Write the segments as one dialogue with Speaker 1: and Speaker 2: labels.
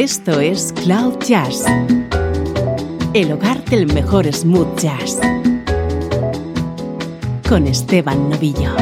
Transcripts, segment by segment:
Speaker 1: Esto es Cloud Jazz, el hogar del mejor smooth jazz, con Esteban Novillo.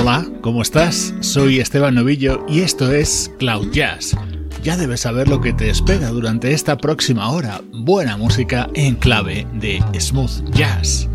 Speaker 2: Hola, ¿cómo estás? Soy Esteban Novillo y esto es Cloud Jazz ya debes saber lo que te espera durante esta próxima hora. Buena música en clave de smooth jazz.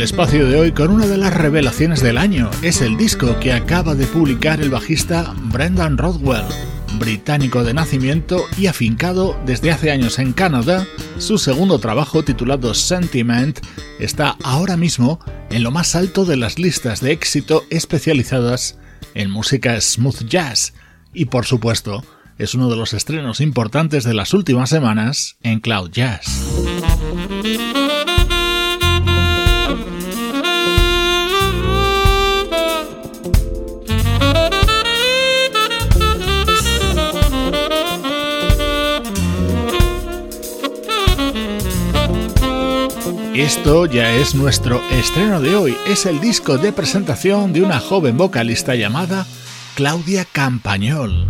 Speaker 2: El espacio de hoy con una de las revelaciones del año. Es el disco que acaba de publicar el bajista Brendan Rodwell, británico de nacimiento y afincado desde hace años en Canadá. Su segundo trabajo, titulado Sentiment, está ahora mismo en lo más alto de las listas de éxito especializadas en música smooth jazz. Y por supuesto, es uno de los estrenos importantes de las últimas semanas en Cloud Jazz. Esto ya es nuestro estreno de hoy. Es el disco de presentación de una joven vocalista llamada Claudia Campañol.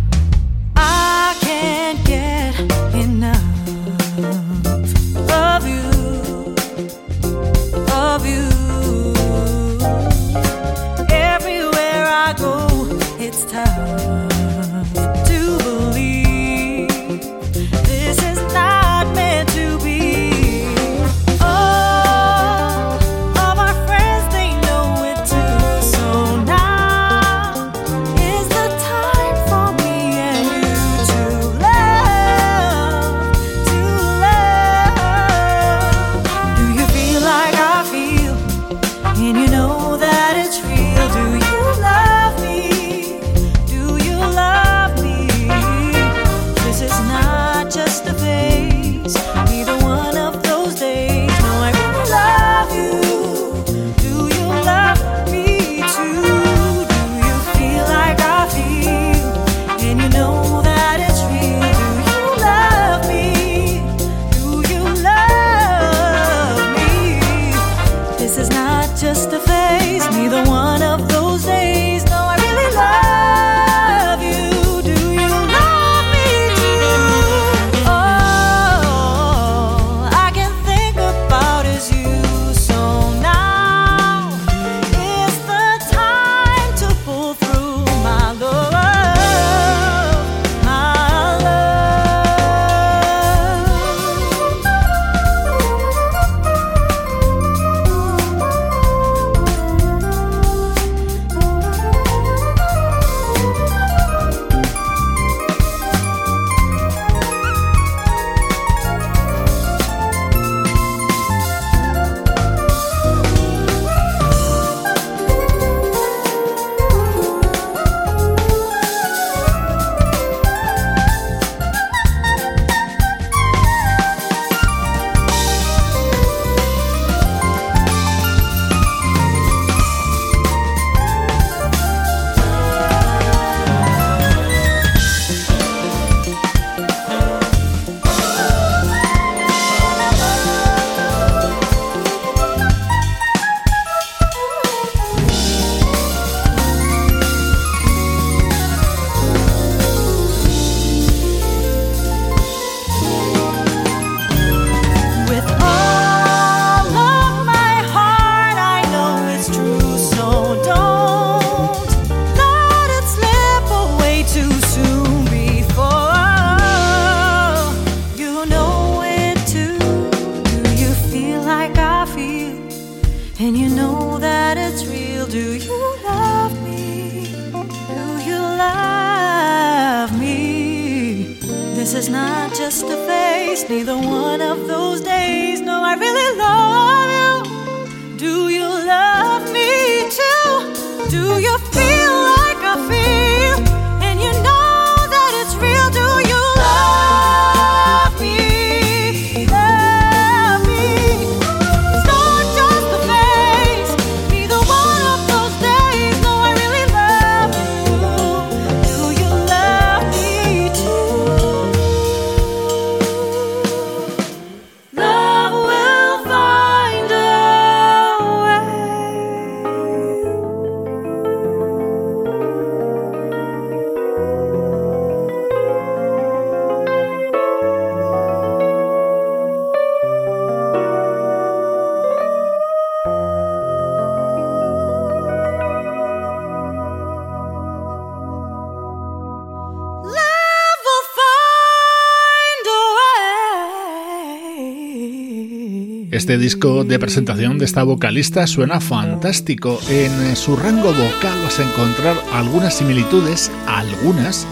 Speaker 2: Este disco de presentación de esta vocalista suena fantástico. En su rango vocal vas a encontrar algunas similitudes, algunas,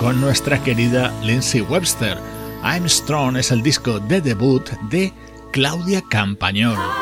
Speaker 2: con nuestra querida Lindsay Webster. I'm Strong es el disco de debut de Claudia Campañol.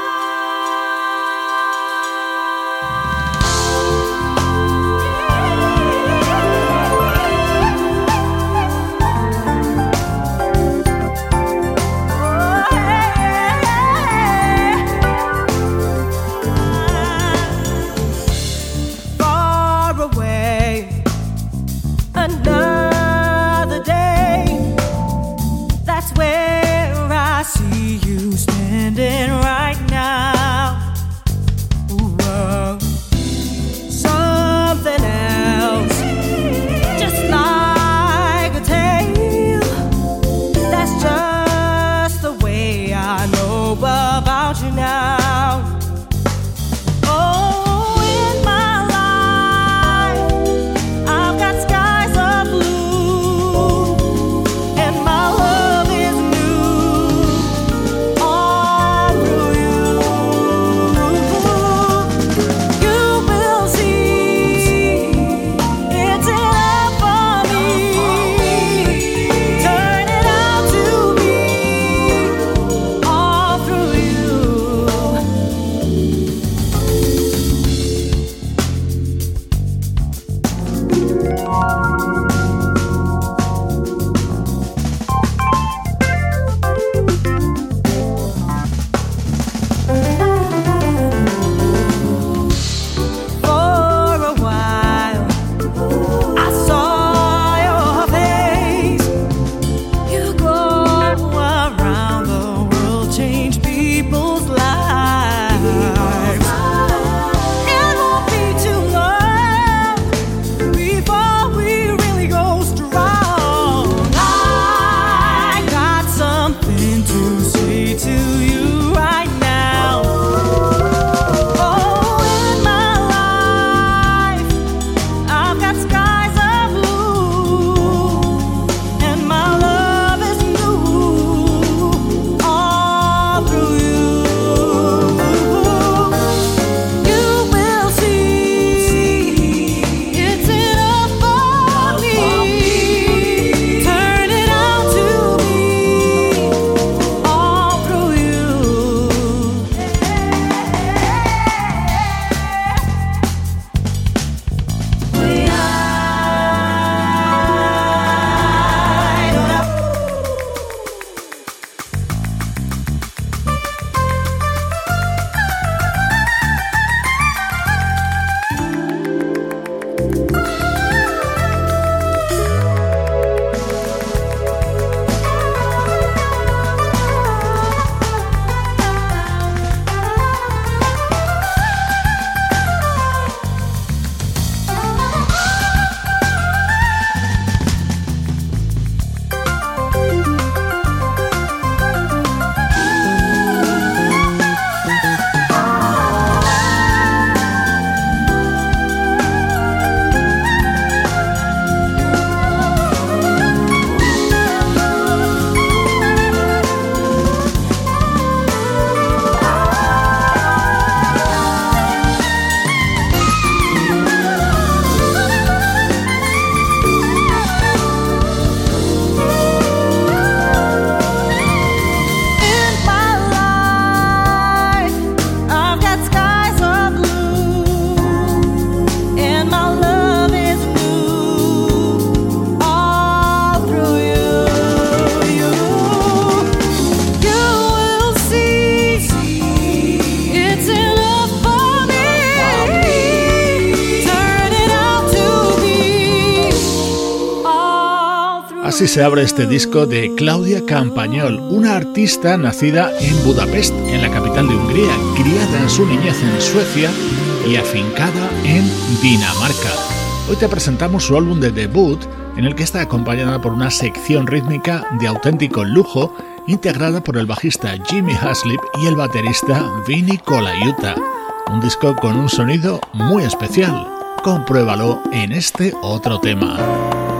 Speaker 2: Así se abre este disco de Claudia Campañol, una artista nacida en Budapest, en la capital de Hungría, criada en su niñez en Suecia y afincada en Dinamarca. Hoy te presentamos su álbum de debut, en el que está acompañada por una sección rítmica de auténtico lujo, integrada por el bajista Jimmy Haslip y el baterista Vinny Colaiuta. Un disco con un sonido muy especial. Compruébalo en este otro tema.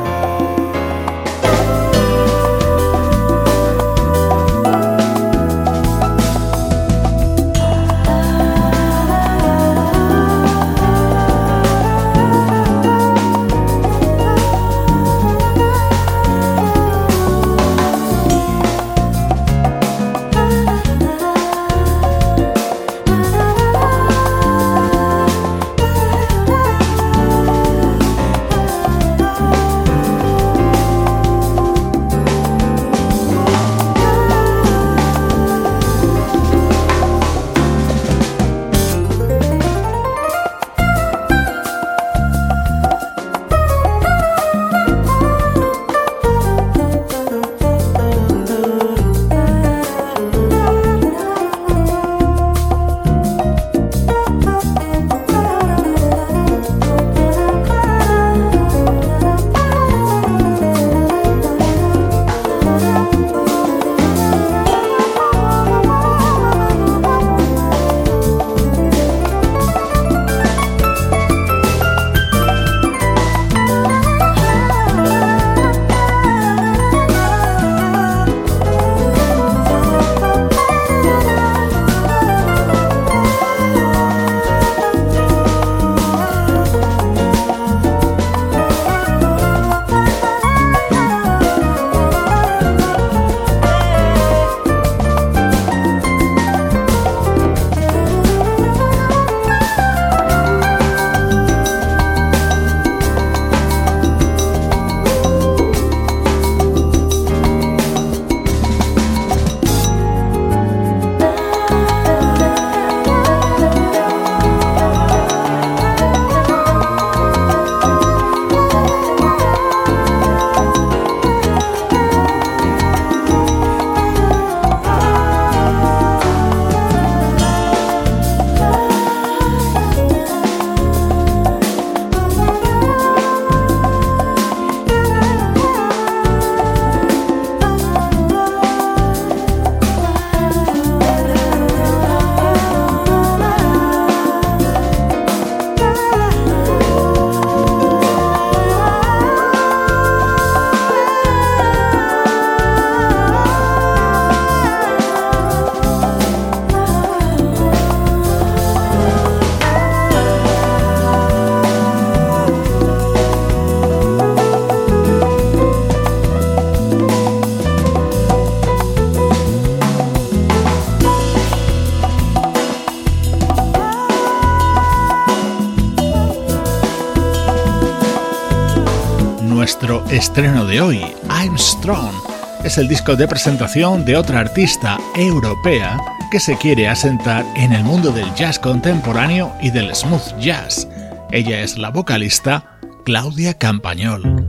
Speaker 2: Estreno de hoy, I'm Strong. Es el disco de presentación de otra artista europea que se quiere asentar en el mundo del jazz contemporáneo y del smooth jazz. Ella es la vocalista Claudia Campañol.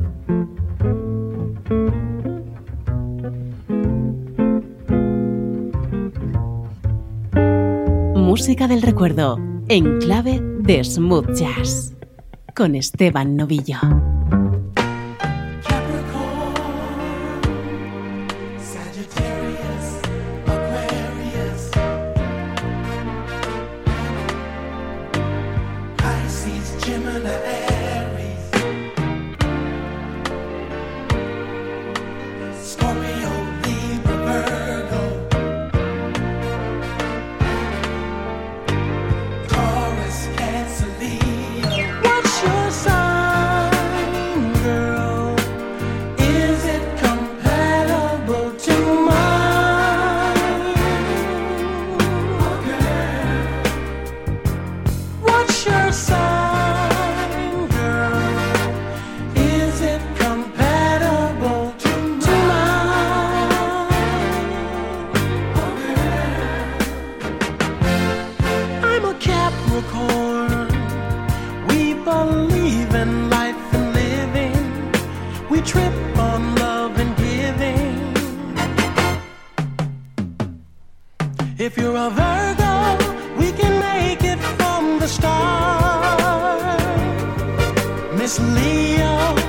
Speaker 1: Música del recuerdo en clave de smooth jazz con Esteban Novillo. and life and living.
Speaker 3: We trip on love
Speaker 1: and giving. If you're a Virgo, we can make it from the start. Miss Leo.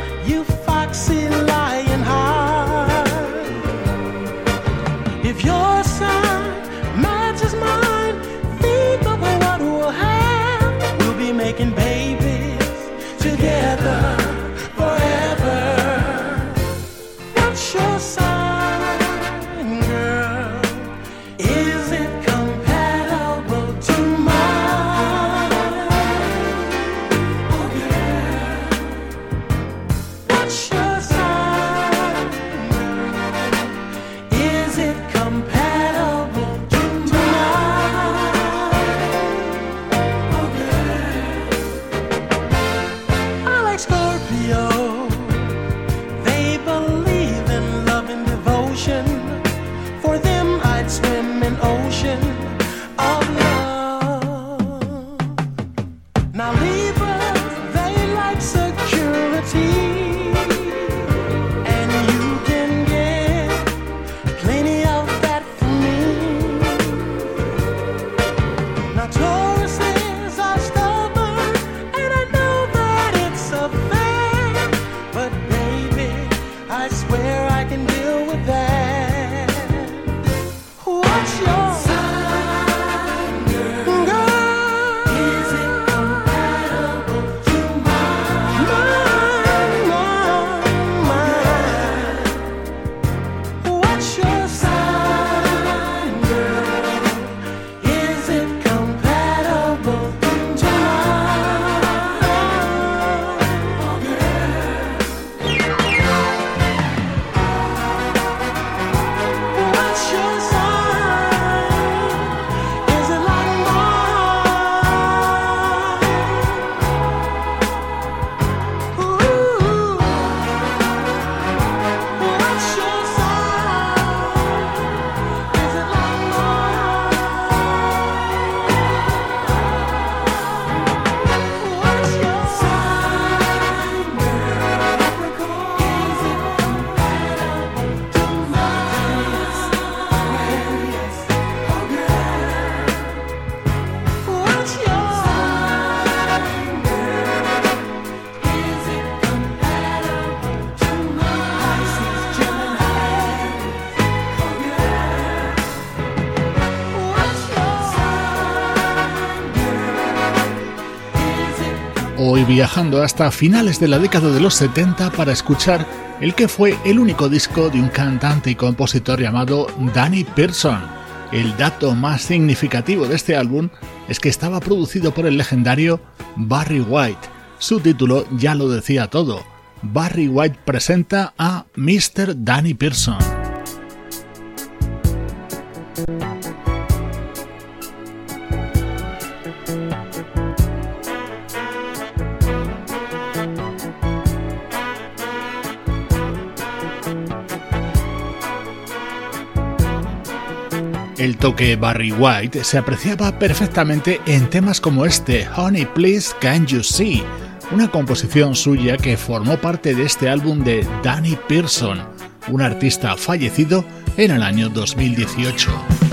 Speaker 2: Viajando hasta finales de la década de los 70 para escuchar el que fue el único disco de un cantante y compositor llamado Danny Pearson. El dato más significativo de este álbum es que estaba producido por el legendario Barry White. Su título ya lo decía todo. Barry White presenta a Mr. Danny Pearson. Toque Barry White se apreciaba perfectamente en temas como este, Honey Please Can You See, una composición suya que formó parte de este álbum de Danny Pearson, un artista fallecido en el año 2018.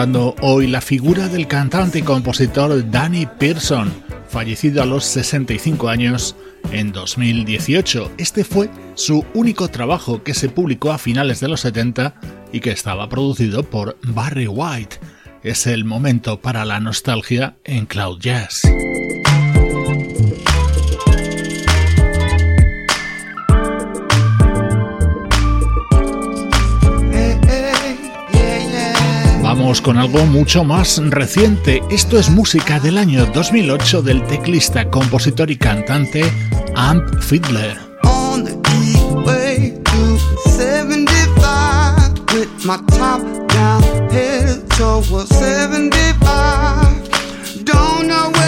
Speaker 4: Recordando hoy la figura del cantante y compositor Danny Pearson, fallecido a los 65 años en 2018. Este fue su único trabajo que se publicó a finales de los 70 y que estaba producido por Barry White. Es el momento para la nostalgia en Cloud Jazz. Con algo mucho más reciente. Esto es música del año 2008 del teclista, compositor y cantante Amp Fiddler. On the way to 75 with my top down head towards 75 Don't know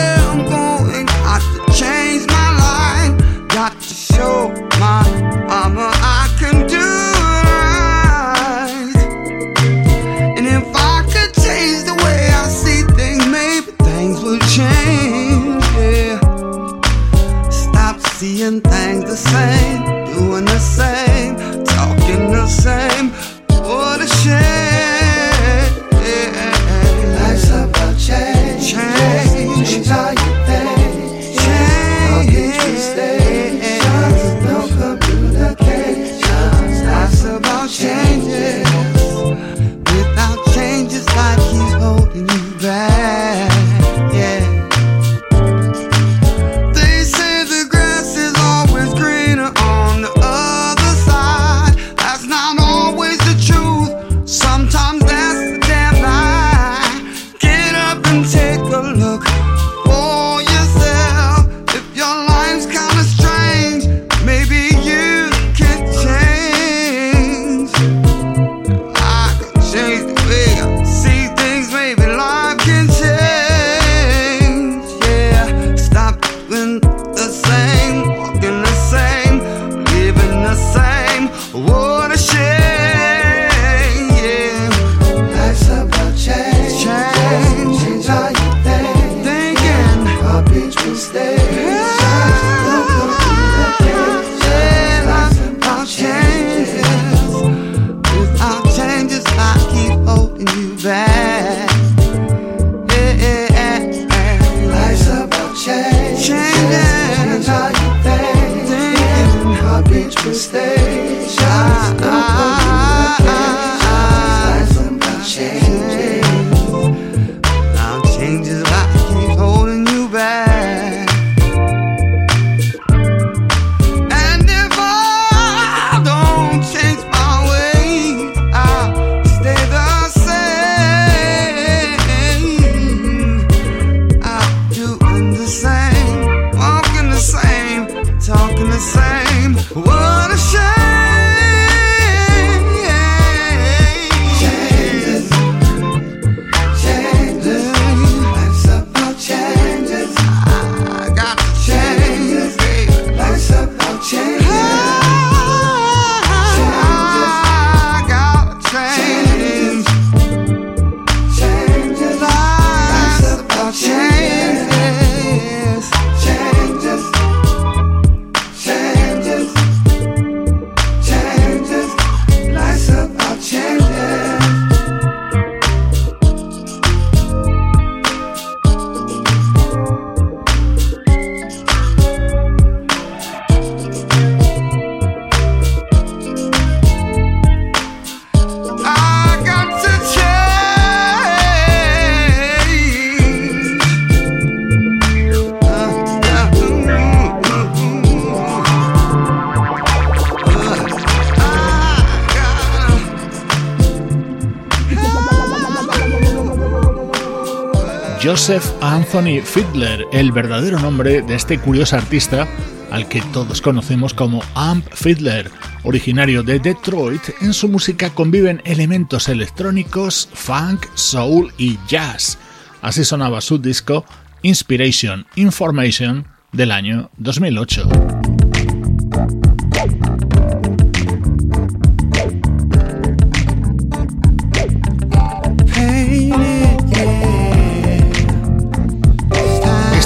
Speaker 4: Anthony Fiddler, el verdadero nombre de este curioso artista al que todos conocemos como Amp Fiddler. Originario de Detroit, en su música conviven elementos electrónicos, funk, soul y jazz. Así sonaba su disco Inspiration Information del año 2008.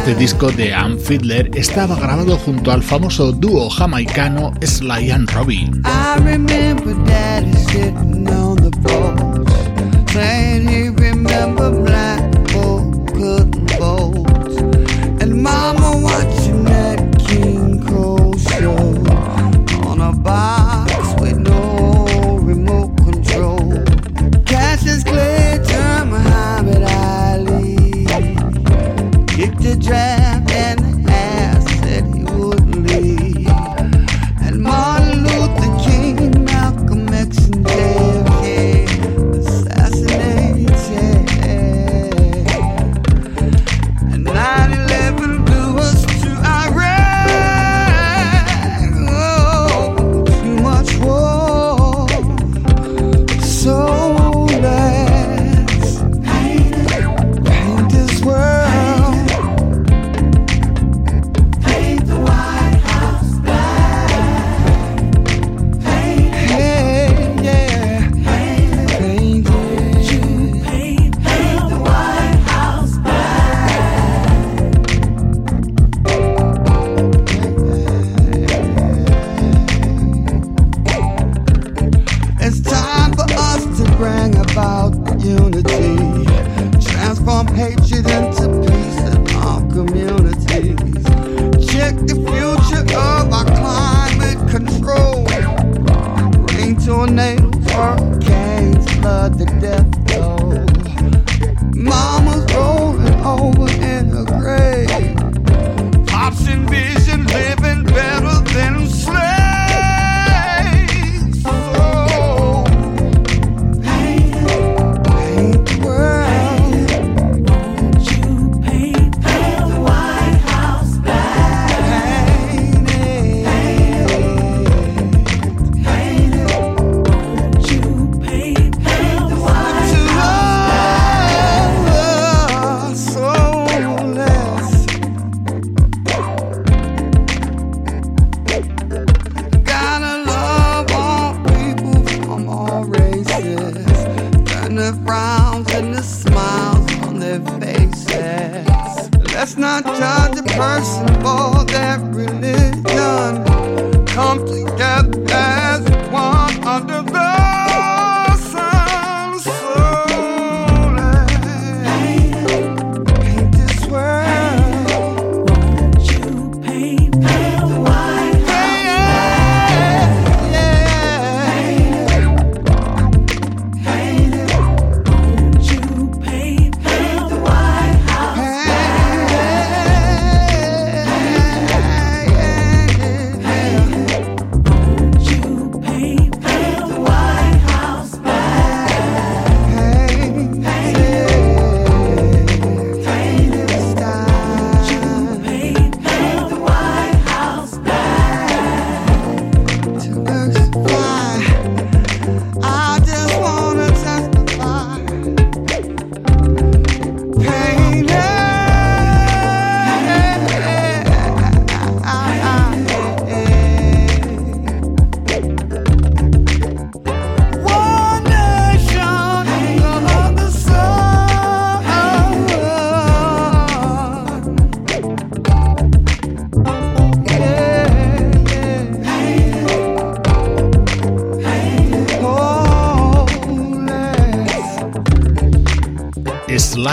Speaker 4: Este disco de Ann Fiddler estaba grabado junto al famoso dúo jamaicano Sly and Robbie.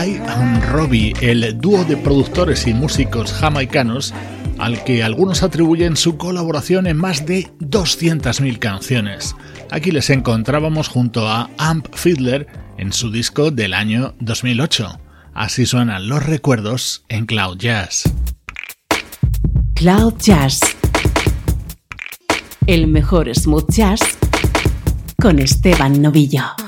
Speaker 4: Saying he
Speaker 2: el dúo de productores y músicos jamaicanos al que algunos atribuyen su colaboración en más de 200.000 canciones. Aquí les encontrábamos junto a Amp Fiddler en su disco del año 2008. Así suenan los recuerdos en Cloud Jazz.
Speaker 5: Cloud Jazz. El mejor smooth jazz con Esteban Novillo.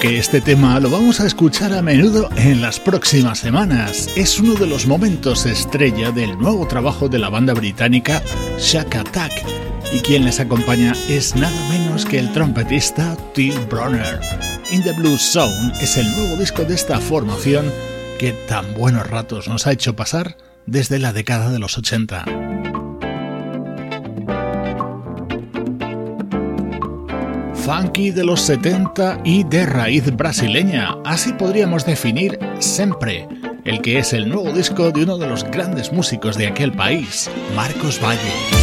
Speaker 6: Que este tema lo vamos a escuchar a menudo en las próximas semanas. Es uno de los momentos estrella del nuevo trabajo de la banda británica Shack Attack y quien les acompaña es nada menos que el trompetista Tim Bronner. In the Blue Zone es el nuevo disco de esta formación que tan buenos ratos nos ha hecho pasar desde la década de los 80. Funky de los 70 y de raíz brasileña. Así podríamos definir Sempre, el que es el nuevo disco de uno de los grandes músicos de aquel país, Marcos Valle.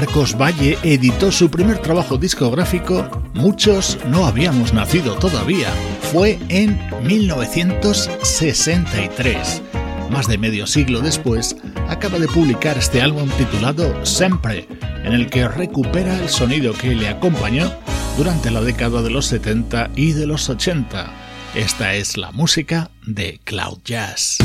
Speaker 2: Marcos Valle editó su primer trabajo discográfico, muchos no habíamos nacido todavía. Fue en 1963. Más de medio siglo después, acaba de publicar este álbum titulado Sempre, en el que recupera el sonido que le acompañó durante la década de los 70 y de los 80. Esta es la música de Cloud Jazz.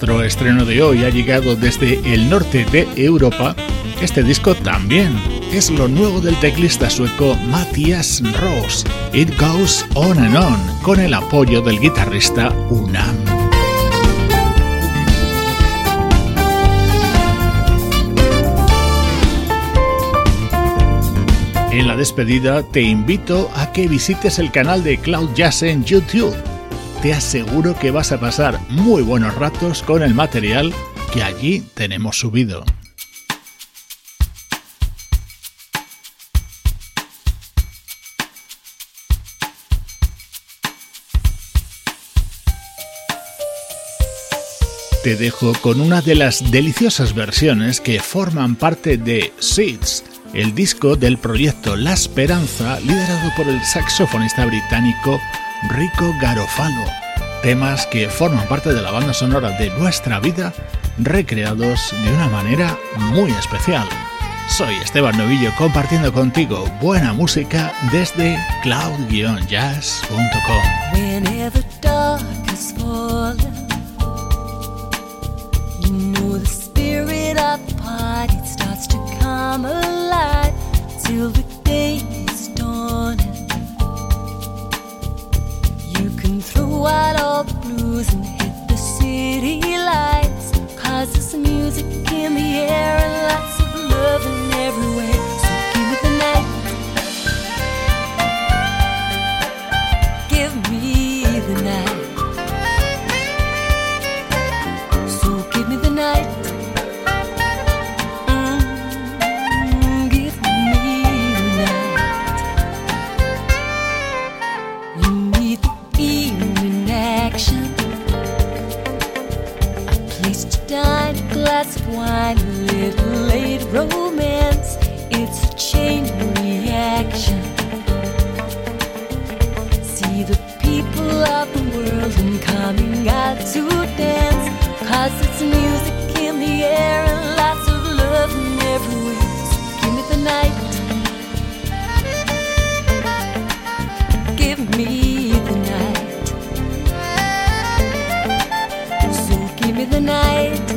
Speaker 7: Nuestro estreno de hoy ha llegado desde el norte de Europa, este disco también es lo nuevo del teclista sueco Matthias Ross. It Goes On and On, con el apoyo del guitarrista Unam. En la despedida te invito a que visites el canal de Cloud Jazz en YouTube te aseguro que vas a pasar muy buenos ratos con el material que allí tenemos subido. Te dejo con una de las deliciosas versiones que forman parte de Seeds, el disco del proyecto La Esperanza liderado por el saxofonista británico Rico Garofalo, temas que forman parte de la banda sonora de nuestra vida, recreados de una manera muy especial. Soy Esteban Novillo compartiendo contigo buena música desde cloud out all the blues and hit the city lights. Cause there's music in the air and lots of loving everywhere. Romance. It's a chain reaction. See the people of the world and coming out to dance. Cause it's music in the air and lots of love in everywhere. So give me the night. Give me the night. So give me the night.